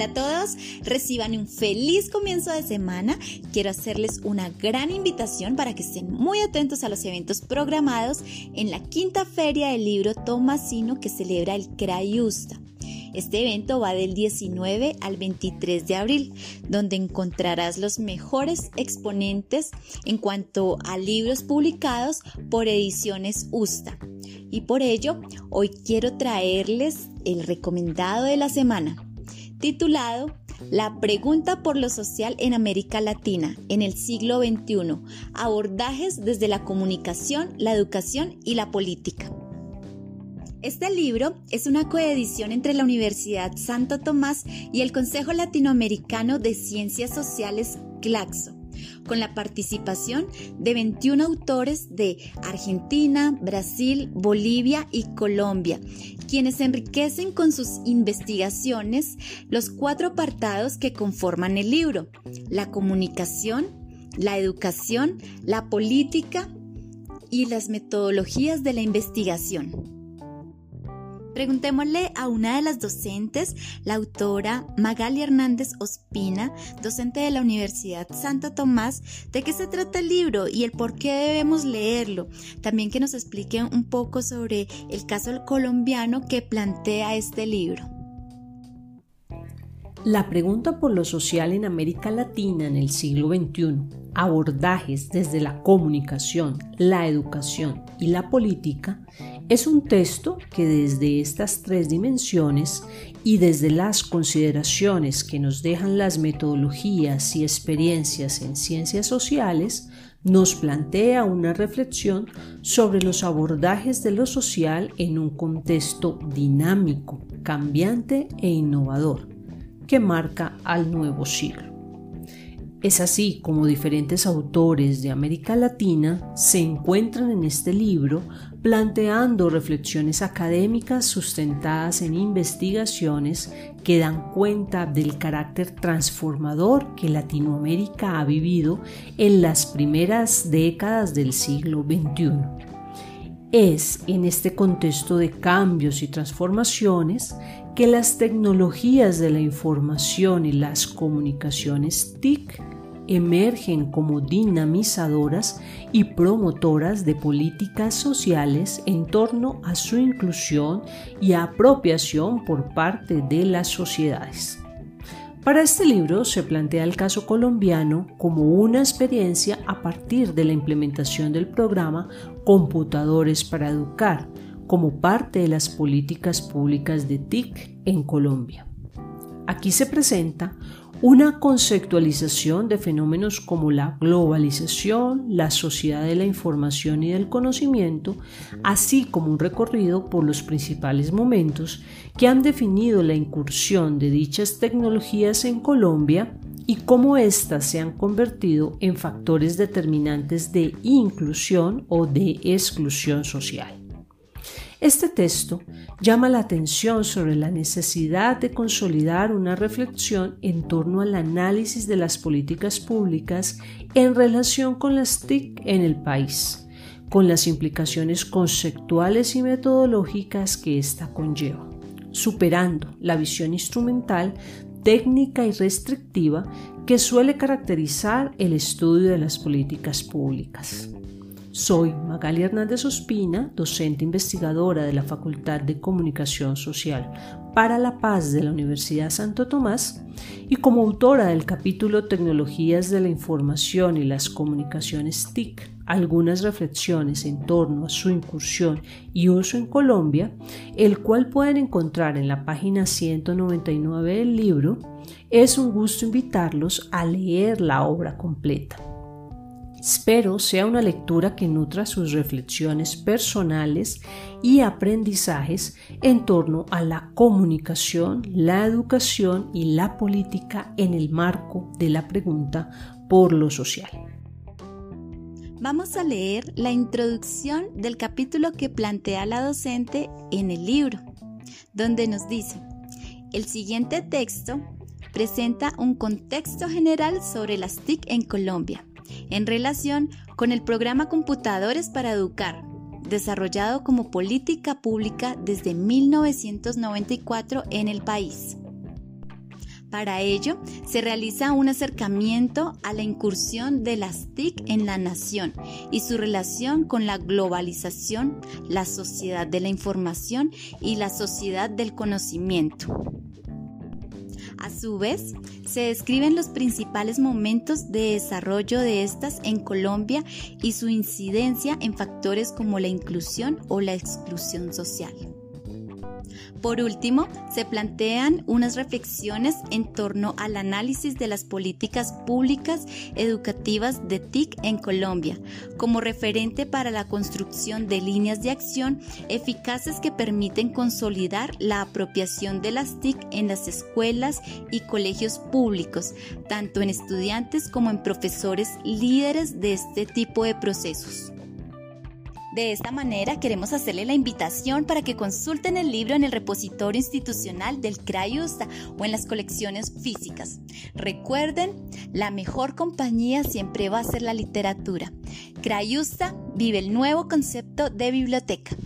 Hola a todos, reciban un feliz comienzo de semana. Quiero hacerles una gran invitación para que estén muy atentos a los eventos programados en la quinta feria del libro Tomasino que celebra el Crayusta. Este evento va del 19 al 23 de abril, donde encontrarás los mejores exponentes en cuanto a libros publicados por ediciones USTA. Y por ello, hoy quiero traerles el recomendado de la semana titulado La pregunta por lo social en América Latina en el siglo XXI, abordajes desde la comunicación, la educación y la política. Este libro es una coedición entre la Universidad Santo Tomás y el Consejo Latinoamericano de Ciencias Sociales CLACSO con la participación de 21 autores de Argentina, Brasil, Bolivia y Colombia, quienes enriquecen con sus investigaciones los cuatro apartados que conforman el libro, la comunicación, la educación, la política y las metodologías de la investigación. Preguntémosle a una de las docentes, la autora Magali Hernández Ospina, docente de la Universidad Santo Tomás, de qué se trata el libro y el por qué debemos leerlo. También que nos explique un poco sobre el caso colombiano que plantea este libro. La pregunta por lo social en América Latina en el siglo XXI, abordajes desde la comunicación, la educación y la política, es un texto que desde estas tres dimensiones y desde las consideraciones que nos dejan las metodologías y experiencias en ciencias sociales, nos plantea una reflexión sobre los abordajes de lo social en un contexto dinámico, cambiante e innovador que marca al nuevo siglo. Es así como diferentes autores de América Latina se encuentran en este libro planteando reflexiones académicas sustentadas en investigaciones que dan cuenta del carácter transformador que Latinoamérica ha vivido en las primeras décadas del siglo XXI. Es en este contexto de cambios y transformaciones que las tecnologías de la información y las comunicaciones TIC emergen como dinamizadoras y promotoras de políticas sociales en torno a su inclusión y apropiación por parte de las sociedades. Para este libro se plantea el caso colombiano como una experiencia a partir de la implementación del programa Computadores para Educar, como parte de las políticas públicas de TIC en Colombia. Aquí se presenta una conceptualización de fenómenos como la globalización, la sociedad de la información y del conocimiento, así como un recorrido por los principales momentos que han definido la incursión de dichas tecnologías en Colombia y cómo éstas se han convertido en factores determinantes de inclusión o de exclusión social. Este texto llama la atención sobre la necesidad de consolidar una reflexión en torno al análisis de las políticas públicas en relación con las TIC en el país, con las implicaciones conceptuales y metodológicas que ésta conlleva, superando la visión instrumental técnica y restrictiva que suele caracterizar el estudio de las políticas públicas. Soy Magali Hernández Ospina, docente investigadora de la Facultad de Comunicación Social para la Paz de la Universidad Santo Tomás y como autora del capítulo Tecnologías de la Información y las Comunicaciones TIC, algunas reflexiones en torno a su incursión y uso en Colombia, el cual pueden encontrar en la página 199 del libro, es un gusto invitarlos a leer la obra completa. Espero sea una lectura que nutra sus reflexiones personales y aprendizajes en torno a la comunicación, la educación y la política en el marco de la pregunta por lo social. Vamos a leer la introducción del capítulo que plantea la docente en el libro, donde nos dice, el siguiente texto presenta un contexto general sobre las TIC en Colombia en relación con el programa Computadores para Educar, desarrollado como política pública desde 1994 en el país. Para ello, se realiza un acercamiento a la incursión de las TIC en la nación y su relación con la globalización, la sociedad de la información y la sociedad del conocimiento. A su vez, se describen los principales momentos de desarrollo de estas en Colombia y su incidencia en factores como la inclusión o la exclusión social. Por último, se plantean unas reflexiones en torno al análisis de las políticas públicas educativas de TIC en Colombia, como referente para la construcción de líneas de acción eficaces que permiten consolidar la apropiación de las TIC en las escuelas y colegios públicos, tanto en estudiantes como en profesores líderes de este tipo de procesos. De esta manera queremos hacerle la invitación para que consulten el libro en el repositorio institucional del CRAIUSTA o en las colecciones físicas. Recuerden, la mejor compañía siempre va a ser la literatura. CRAIUSTA vive el nuevo concepto de biblioteca.